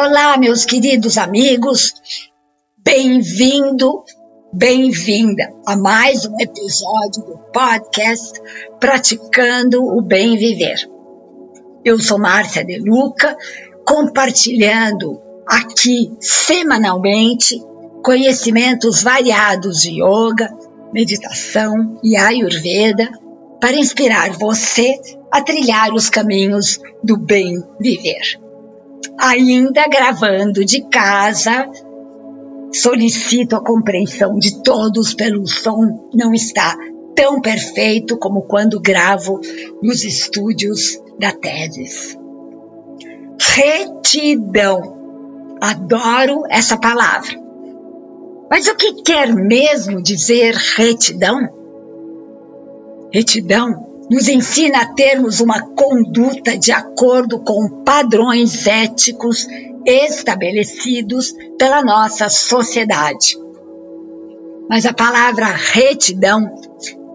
Olá, meus queridos amigos, bem-vindo, bem-vinda a mais um episódio do podcast Praticando o Bem Viver. Eu sou Márcia De Luca, compartilhando aqui semanalmente conhecimentos variados de yoga, meditação e ayurveda para inspirar você a trilhar os caminhos do bem viver ainda gravando de casa. Solicito a compreensão de todos pelo som não está tão perfeito como quando gravo nos estúdios da TEDx. Retidão. Adoro essa palavra. Mas o que quer mesmo dizer retidão? Retidão nos ensina a termos uma conduta de acordo com padrões éticos estabelecidos pela nossa sociedade. Mas a palavra retidão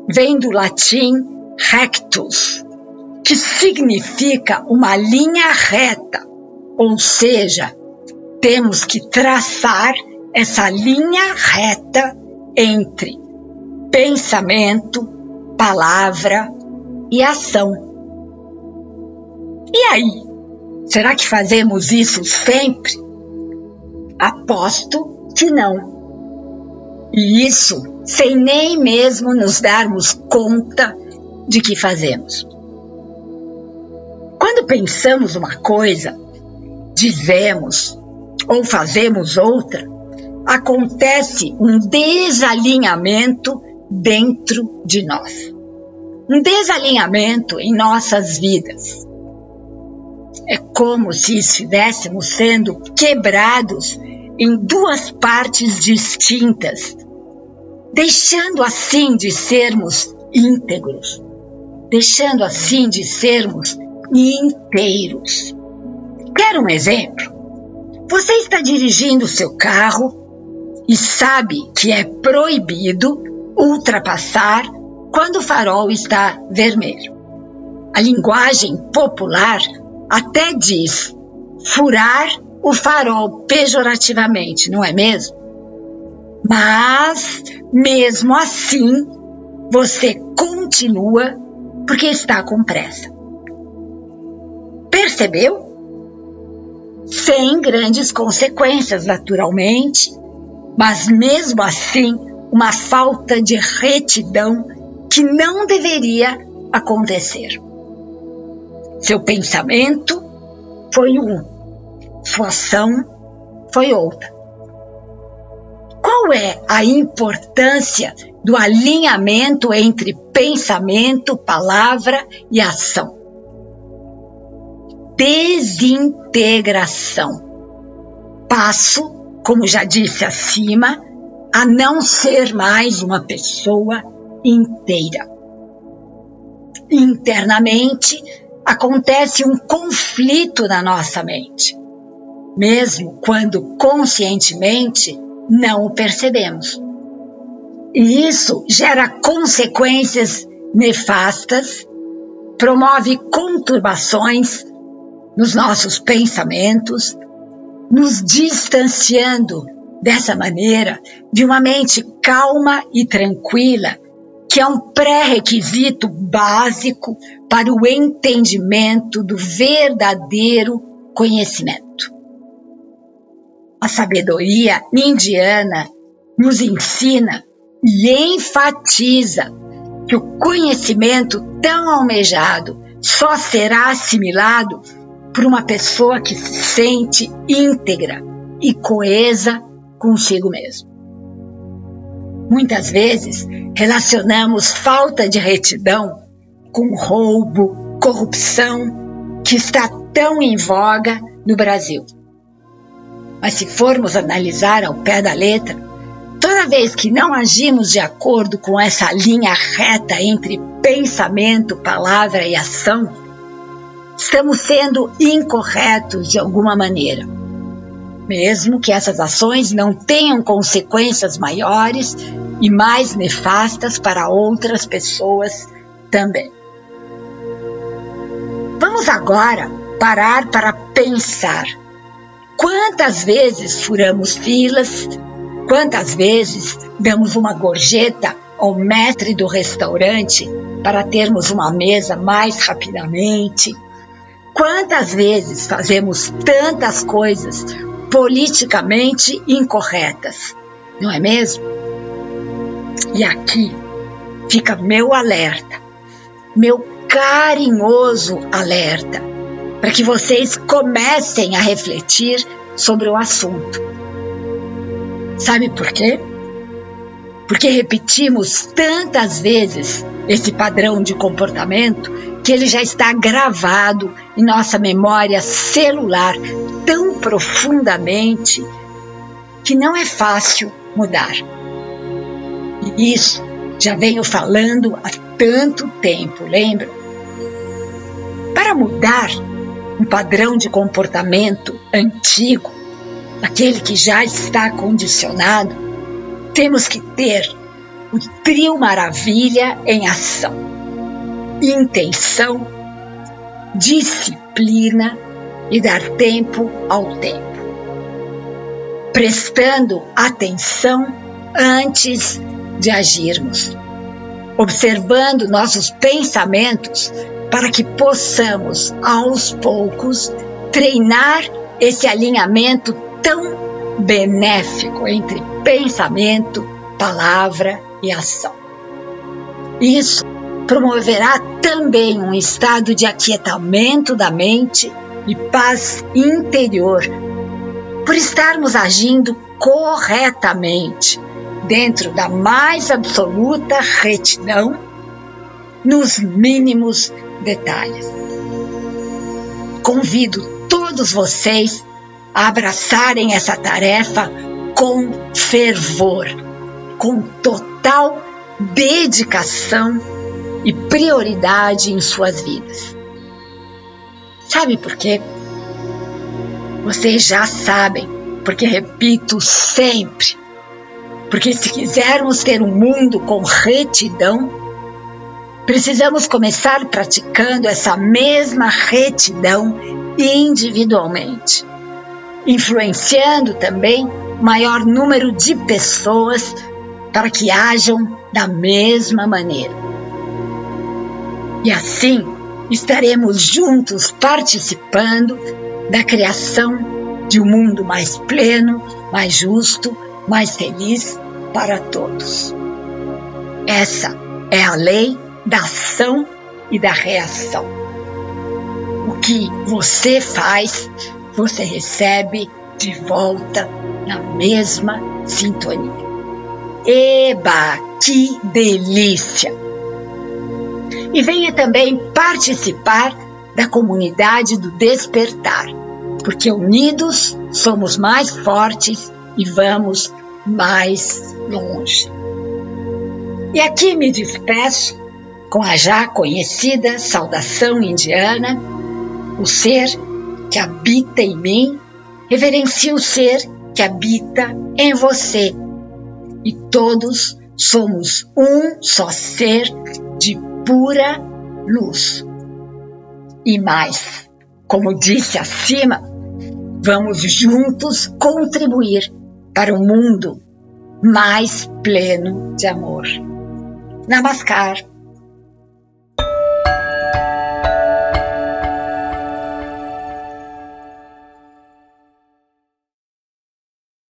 vem do latim rectus, que significa uma linha reta, ou seja, temos que traçar essa linha reta entre pensamento, palavra e ação. E aí? Será que fazemos isso sempre? Aposto que não. E isso sem nem mesmo nos darmos conta de que fazemos. Quando pensamos uma coisa, dizemos ou fazemos outra, acontece um desalinhamento dentro de nós um desalinhamento em nossas vidas. É como se estivéssemos sendo quebrados em duas partes distintas, deixando assim de sermos íntegros, deixando assim de sermos inteiros. Quer um exemplo? Você está dirigindo seu carro e sabe que é proibido ultrapassar quando o farol está vermelho. A linguagem popular até diz furar o farol pejorativamente, não é mesmo? Mas, mesmo assim, você continua porque está com pressa. Percebeu? Sem grandes consequências, naturalmente, mas mesmo assim, uma falta de retidão que não deveria acontecer. Seu pensamento foi um, sua ação foi outra. Qual é a importância do alinhamento entre pensamento, palavra e ação? Desintegração. Passo, como já disse acima, a não ser mais uma pessoa inteira. Internamente, acontece um conflito na nossa mente, mesmo quando conscientemente não o percebemos. E isso gera consequências nefastas, promove conturbações nos nossos pensamentos, nos distanciando dessa maneira de uma mente calma e tranquila que é um pré-requisito básico para o entendimento do verdadeiro conhecimento. A sabedoria indiana nos ensina e enfatiza que o conhecimento tão almejado só será assimilado por uma pessoa que se sente íntegra e coesa consigo mesmo. Muitas vezes relacionamos falta de retidão com roubo, corrupção, que está tão em voga no Brasil. Mas se formos analisar ao pé da letra, toda vez que não agimos de acordo com essa linha reta entre pensamento, palavra e ação, estamos sendo incorretos de alguma maneira mesmo que essas ações não tenham consequências maiores e mais nefastas para outras pessoas também. Vamos agora parar para pensar Quantas vezes furamos filas? Quantas vezes damos uma gorjeta ao mestre do restaurante para termos uma mesa mais rapidamente? Quantas vezes fazemos tantas coisas politicamente incorretas, não é mesmo? E aqui fica meu alerta, meu carinhoso alerta, para que vocês comecem a refletir sobre o assunto. Sabe por quê? Porque repetimos tantas vezes esse padrão de comportamento que ele já está gravado em nossa memória celular tão profundamente que não é fácil mudar. Isso já venho falando há tanto tempo, lembra? Para mudar um padrão de comportamento antigo, aquele que já está condicionado, temos que ter o trio maravilha em ação: intenção, disciplina e dar tempo ao tempo. Prestando atenção antes de agirmos, observando nossos pensamentos para que possamos, aos poucos, treinar esse alinhamento tão benéfico entre pensamento, palavra e ação. Isso promoverá também um estado de aquietamento da mente e paz interior, por estarmos agindo corretamente, dentro da mais absoluta retidão, nos mínimos detalhes. Convido todos vocês a abraçarem essa tarefa com fervor, com total dedicação e prioridade em suas vidas. Sabe por quê? Vocês já sabem, porque repito sempre. Porque se quisermos ter um mundo com retidão, precisamos começar praticando essa mesma retidão individualmente, influenciando também maior número de pessoas para que hajam da mesma maneira. E assim estaremos juntos participando da criação de um mundo mais pleno, mais justo, mais feliz para todos. Essa é a lei da ação e da reação. O que você faz, você recebe de volta na mesma sintonia. Eba, que delícia! E venha também participar da comunidade do despertar, porque unidos somos mais fortes e vamos mais longe. E aqui me despeço com a já conhecida saudação indiana: o ser que habita em mim reverencia o ser que habita em você. E todos somos um só ser de pura luz. E mais, como disse acima, vamos juntos contribuir para um mundo mais pleno de amor. Namaskar.